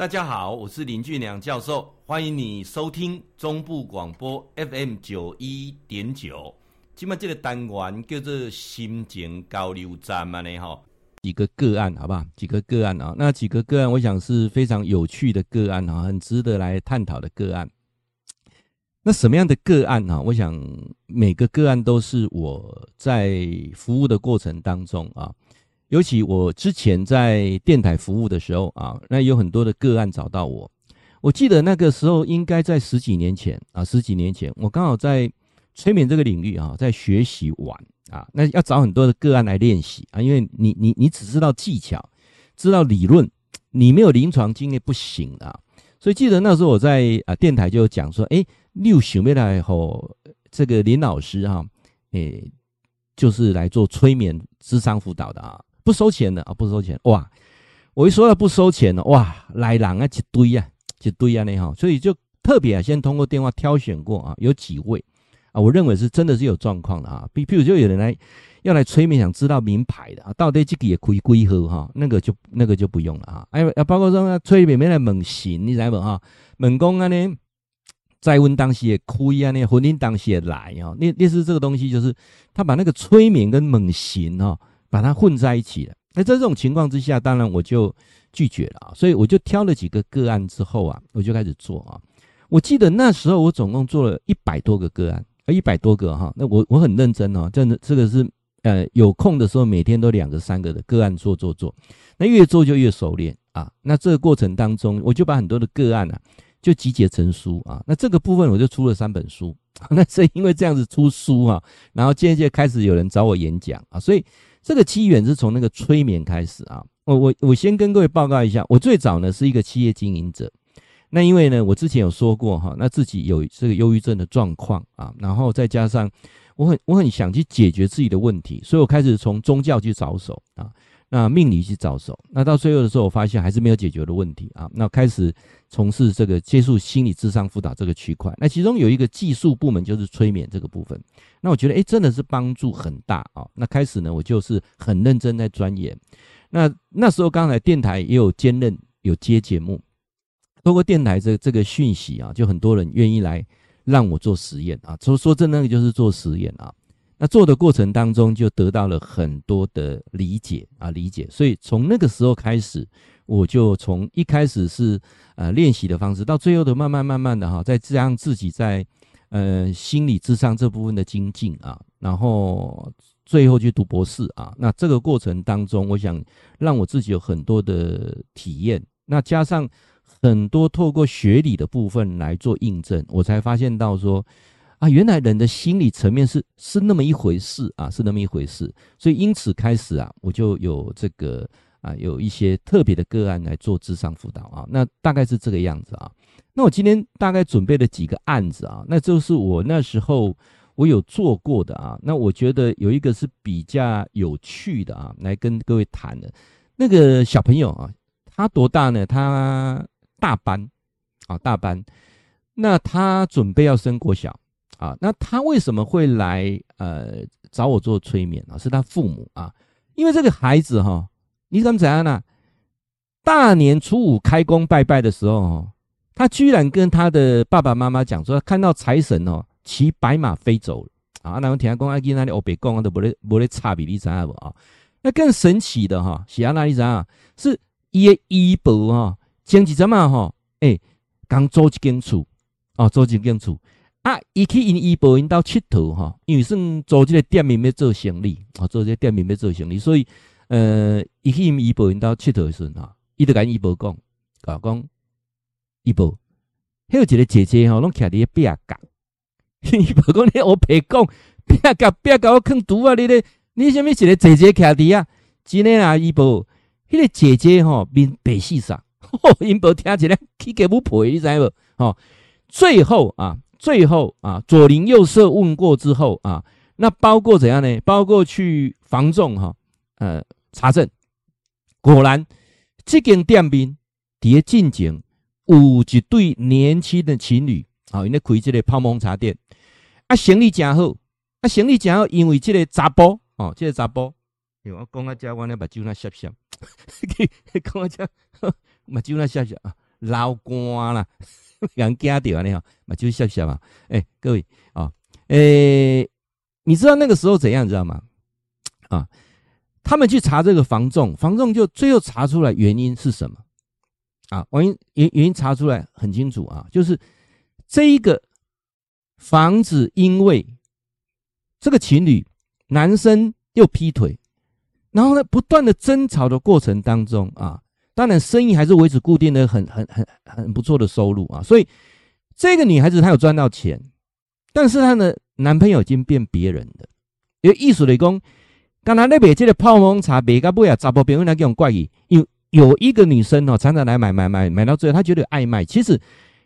大家好，我是林俊良教授，欢迎你收听中部广播 FM 九一点九。今麦这个单元叫做心情交流站嘛呢哈，几个个案好不好？几个个案啊，那几个个案，我想是非常有趣的个案啊，很值得来探讨的个案。那什么样的个案啊？我想每个个案都是我在服务的过程当中啊。尤其我之前在电台服务的时候啊，那有很多的个案找到我。我记得那个时候应该在十几年前啊，十几年前我刚好在催眠这个领域啊，在学习玩啊，那要找很多的个案来练习啊，因为你你你只知道技巧，知道理论，你没有临床经验不行啊。所以记得那时候我在啊电台就讲说，哎，六想未来后这个林老师哈，诶，就是来做催眠智商辅导的啊。不收钱的啊，不收钱哇！我一说到不收钱了，哇，来人啊一堆啊，一堆啊那哈，所以就特别啊，先通过电话挑选过啊，有几位啊，我认为是真的是有状况的啊。比譬如就有人来要来催眠，想知道名牌的啊，到底这个也可以归合哈，那个就那个就不用了啊。哎，包括说催眠没来问神，你知不哈？问讲啊呢，在问当时也亏啊，那婚姻当时也来啊，那那是这个东西，就是他把那个催眠跟问神哈。把它混在一起了，那在这种情况之下，当然我就拒绝了啊。所以我就挑了几个个案之后啊，我就开始做啊。我记得那时候我总共做了一百多个个案，一百多个哈。那我我很认真哦，真的这个是呃有空的时候每天都两个三个的个案做做做，那越做就越熟练啊。那这个过程当中，我就把很多的个案啊就集结成书啊。那这个部分我就出了三本书。那是因为这样子出书啊，然后渐渐开始有人找我演讲啊，所以。这个机缘是从那个催眠开始啊，我我我先跟各位报告一下，我最早呢是一个企业经营者，那因为呢我之前有说过哈，那自己有这个忧郁症的状况啊，然后再加上我很我很想去解决自己的问题，所以我开始从宗教去着手啊。那命理去着手，那到最后的时候，我发现还是没有解决的问题啊。那开始从事这个接触心理智商辅导这个区块，那其中有一个技术部门就是催眠这个部分。那我觉得，哎，真的是帮助很大啊。那开始呢，我就是很认真在钻研。那那时候刚才电台也有兼任有接节目，透过电台这这个讯息啊，就很多人愿意来让我做实验啊。说说真的，就是做实验啊。那做的过程当中，就得到了很多的理解啊，理解。所以从那个时候开始，我就从一开始是呃练习的方式，到最后的慢慢慢慢的哈，再加上自己在呃心理智商这部分的精进啊，然后最后去读博士啊。那这个过程当中，我想让我自己有很多的体验，那加上很多透过学理的部分来做印证，我才发现到说。啊，原来人的心理层面是是那么一回事啊，是那么一回事。所以因此开始啊，我就有这个啊，有一些特别的个案来做智商辅导啊。那大概是这个样子啊。那我今天大概准备了几个案子啊，那就是我那时候我有做过的啊。那我觉得有一个是比较有趣的啊，来跟各位谈的。那个小朋友啊，他多大呢？他大班啊，大班。那他准备要升国小。啊，那他为什么会来呃找我做催眠啊？是他父母啊，因为这个孩子哈，你怎么怎样呢？大年初五开工拜拜的时候，他居然跟他的爸爸妈妈讲说，看到财神哦骑白马飞走了啊！那我听讲，阿吉那里欧北讲都不得不得差比例怎样不啊？那更神奇的哈，写在哪里讲？是爷姨伯哈，前几天嘛哈，哎，刚租一间厝哦，租一间厝。啊，伊去因姨婆因兜佚佗哈，因为算做这个店面要做生意，啊，做这个店面要做生意，所以呃，伊去因姨婆因兜佚佗诶时阵哈，伊就甲姨婆讲，啊，讲伊婆，迄有一个姐姐吼，拢徛伫壁角，姨婆讲你我白讲，壁角壁角我坑毒啊，你咧，你虾米一个姐姐徛伫啊？真诶啊，伊婆，迄个姐姐吼面白死啥？姨婆听起来起鸡母皮，你知无？吼，最后啊。最后啊，左邻右舍问过之后啊，那包括怎样呢？包括去房仲哈，呃，查证，果然这间店面伫进前有一对年轻的情侣啊，因咧开这个泡沫茶店，啊，生意真好，啊，生意真好，因为这个查甫哦，这个查甫，哎，我讲啊，这我那把酒那涩涩，讲啊，这目睭那涩涩 啊。老官啦，人惊掉啊，你好，嘛就笑笑嘛。哎、各位啊，哎、你知道那个时候怎样，知道吗？啊，他们去查这个房仲，房仲就最后查出来原因是什么？啊，原因原原因查出来很清楚啊，就是这一个房子因为这个情侣男生又劈腿。然后呢，不断的争吵的过程当中啊，当然生意还是维持固定的很很很很不错的收入啊，所以这个女孩子她有赚到钱，但是她的男朋友已经变别人了。有意思的讲，刚才那边这个泡沫茶，别个不要找不别人来给我怪异。有有一个女生哦，常常来买买买买到最后，她觉得暧昧。其实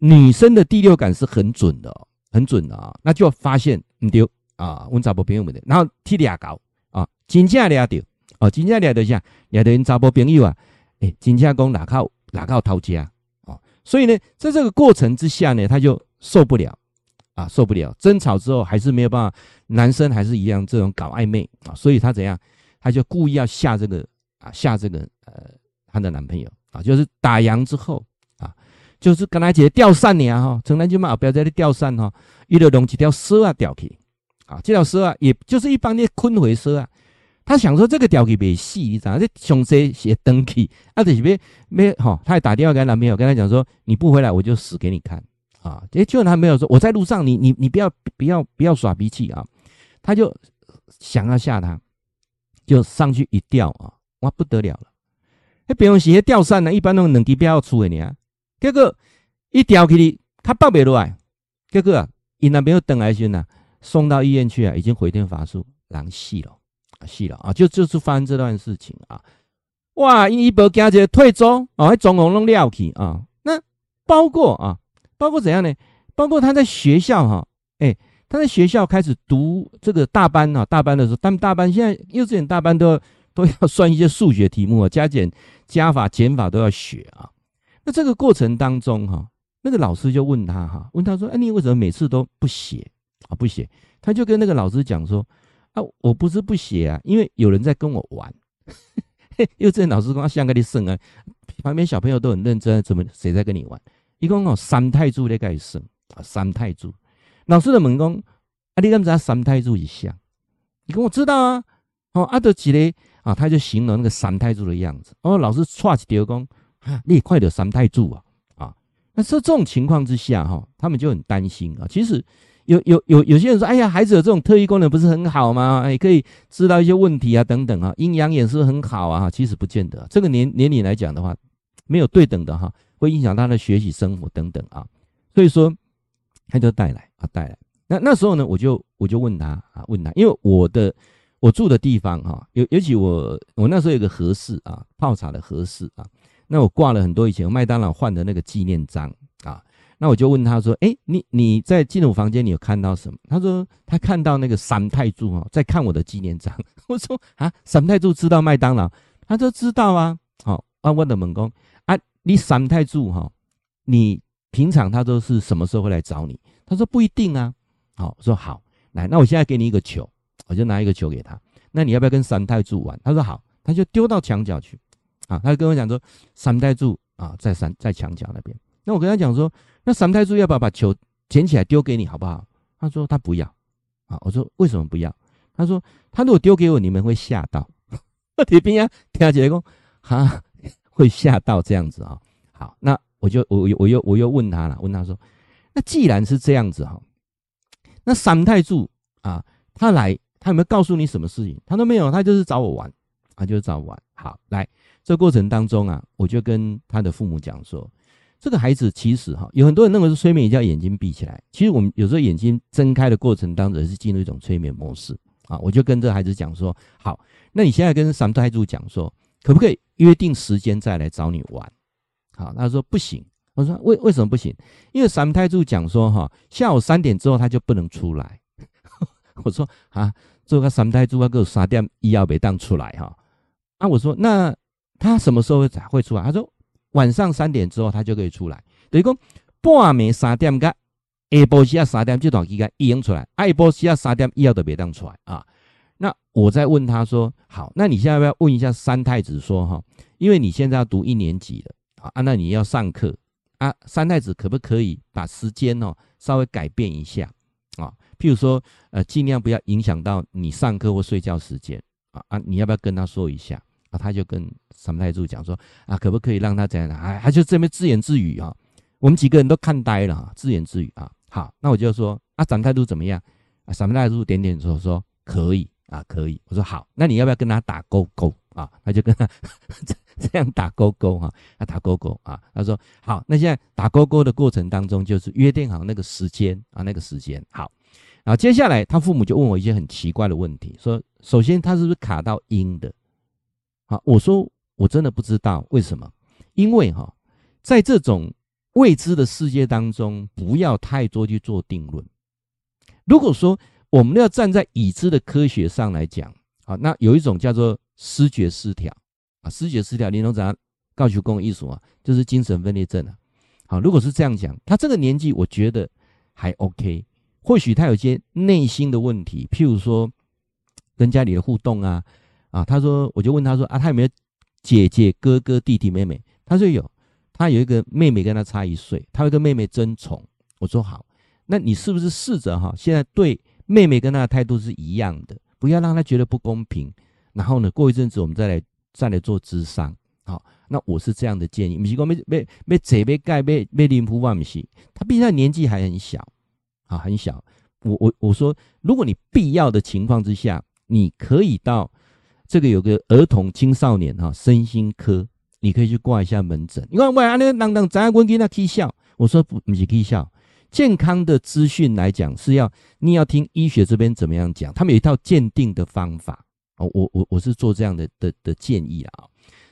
女生的第六感是很准的，很准的啊。那就发现你丢啊，问找不别人的，然后踢俩搞啊，真正俩丢。哦，真正俩的下，俩的人查甫朋友啊，哎，金家公哪靠哪靠掏家哦，所以呢，在这个过程之下呢，他就受不了啊，受不了，争吵之后还是没有办法，男生还是一样这种搞暧昧啊，所以他怎样，他就故意要吓这个啊，吓这个呃他的男朋友啊，就是打烊之后啊，就是跟他姐钓扇呢哈，从来就嘛不要在这里钓扇哈，一条龙几条蛇啊吊去啊，这条蛇啊，也就是一般的昆回蛇啊。他想说这个屌给别戏，你知道这凶谁写登记啊？这是别没哈，他还打电话给他男朋友，跟他讲说你不回来我就死给你看啊！哎，就他没有说我在路上，你你你不要不要不要耍脾气啊！他就想要吓他，就上去一钓啊，哇不得了了！那，别用鞋钓扇呢，一般都两支标要出的呢，结果一钓起来他抱不落来，结果啊，伊男朋友等来先呐，送到医院去啊，已经回天乏术，人死了。是了啊，就就是发生这段事情啊，哇！一波加这退租啊，还总共弄料去啊。那包括啊，包括怎样呢？包括他在学校哈，哎，他在学校开始读这个大班啊，大班的时候，他们大班现在幼稚园大班都要都要算一些数学题目啊，加减、加法、减法都要学啊。那这个过程当中哈，那个老师就问他哈，问他说：“哎，你为什么每次都不写啊？不写？”他就跟那个老师讲说。啊，我不是不写啊，因为有人在跟我玩。幼稚园老师说：“像个你生啊，旁边小朋友都很认真，怎么谁在跟你玩？”一共哦，三太柱在盖生啊，三太柱。老师的问讲：“啊，你怎么知道三太柱一像？”你跟我知道啊。哦，阿德吉嘞啊，他就形容那个三太柱的样子。哦，老师唰起丢讲：“啊，你也快点三太柱啊！”啊，那这这种情况之下哈，他们就很担心啊。其实。有有有有些人说，哎呀，孩子有这种特异功能不是很好吗？哎，可以知道一些问题啊，等等啊，阴阳眼是不是很好啊？其实不见得，这个年年龄来讲的话，没有对等的哈，会影响他的学习生活等等啊。所以说，他就带来啊，带来。那那时候呢，我就我就问他啊，问他，因为我的我住的地方哈，尤尤其我我那时候有个和室啊，泡茶的和室啊，那我挂了很多以前麦当劳换的那个纪念章啊。那我就问他说：“哎，你你在进入房间，你有看到什么？”他说：“他看到那个三太柱哦，在看我的纪念章。”我说：“啊，三太柱知道麦当劳？”他说：“知道啊。”好，啊，我的猛攻啊，你三太柱哈，你平常他都是什么时候会来找你？他说：“不一定啊。”好，我说好，来，那我现在给你一个球，我就拿一个球给他。那你要不要跟三太柱玩？他说好，他就丢到墙角去。啊，他就跟我讲说：“三太柱啊，在三在墙角那边。”那我跟他讲说。那三太子要不要把球捡起来丢给你，好不好？他说他不要。啊，我说为什么不要？他说他如果丢给我，你们会吓到。铁兵啊，听起来讲哈会吓到这样子啊。好，那我就我我又我又问他了，问他说，那既然是这样子哈，那三太柱啊，他来他有没有告诉你什么事情？他都没有，他就是找我玩，他就是找我玩。好，来这过程当中啊，我就跟他的父母讲说。这个孩子其实哈，有很多人认为是催眠，叫眼睛闭起来。其实我们有时候眼睛睁开的过程当中，是进入一种催眠模式啊。我就跟这个孩子讲说：好，那你现在跟三太子讲说，可不可以约定时间再来找你玩？好，他说不行。我说为为什么不行？因为三太子讲说哈，下午三点之后他就不能出来。我说啊，这个三太子要给我三点一要别当出来哈。啊，我说那他什么时候才会出来？他说。晚上三点之后，他就可以出来。等于讲半暝三点甲下晡时啊三点这段期间已经出来，下晡时啊三点以后都别当出来啊。那我再问他说：好，那你现在要不要问一下三太子说哈？因为你现在要读一年级了啊，那你要上课啊，三太子可不可以把时间哦稍微改变一下啊？譬如说，呃，尽量不要影响到你上课或睡觉时间啊啊！你要不要跟他说一下啊？他就跟三太子讲说啊，可不可以让他怎样？啊，他就这边自言自语啊。我们几个人都看呆了啊，自言自语啊。好，那我就说啊，三太子怎么样？啊，三太子点点头说可以啊，可以。我说好，那你要不要跟他打勾勾啊？他就跟他。这样打勾勾哈，啊打勾勾啊，他说好，那现在打勾勾的过程当中，就是约定好那个时间啊，那个时间好，然后接下来他父母就问我一些很奇怪的问题，说首先他是不是卡到阴的？好，我说我真的不知道为什么，因为哈，在这种未知的世界当中，不要太多去做定论。如果说我们要站在已知的科学上来讲啊，那有一种叫做思觉失调。啊，思觉失调，林总长告诉公艺术啊，就是精神分裂症啊。好，如果是这样讲，他这个年纪，我觉得还 OK。或许他有些内心的问题，譬如说跟家里的互动啊，啊，他说，我就问他说啊，他有没有姐姐、哥哥、弟弟、妹妹？他说有，他有一个妹妹跟他差一岁，他会跟妹妹争宠。我说好，那你是不是试着哈，现在对妹妹跟他的态度是一样的，不要让他觉得不公平。然后呢，过一阵子我们再来。再来做咨商，好，那我是这样的建议。不是说没没没这没盖没没林普万不是，他毕竟年纪还很小，啊，很小。我我我说，如果你必要的情况之下，你可以到这个有个儿童青少年哈身心科，你可以去挂一下门诊。你看，喂，那个当当，咱问给他 K 笑，我说不不是 K 笑，健康的资讯来讲是要你要听医学这边怎么样讲，他们有一套鉴定的方法。哦，我我我是做这样的的的建议啊，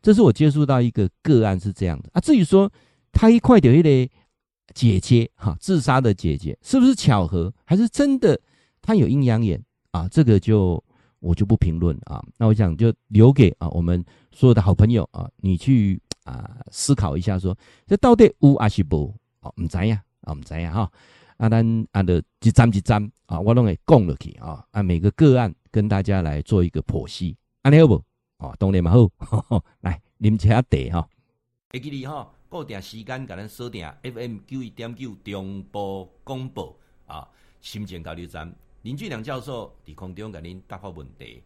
这是我接触到一个个案是这样的啊。至于说他一块掉一类姐姐哈自杀的姐姐，是不是巧合，还是真的他有阴阳眼啊？这个就我就不评论啊。那我想就留给啊我们所有的好朋友啊，你去啊思考一下说，说这到底有还是无？哦，唔知呀，啊唔知呀哈。啊，咱啊的一站一站啊，我拢会讲落去啊，按每个个案。跟大家来做一个剖析，安尼好不？哦，当然嘛好，来啉茶茶哈。会记你哈，固定时间甲咱锁定 FM 九一点九中波广播啊，心情交流站林俊良教授伫空中甲恁答复问题。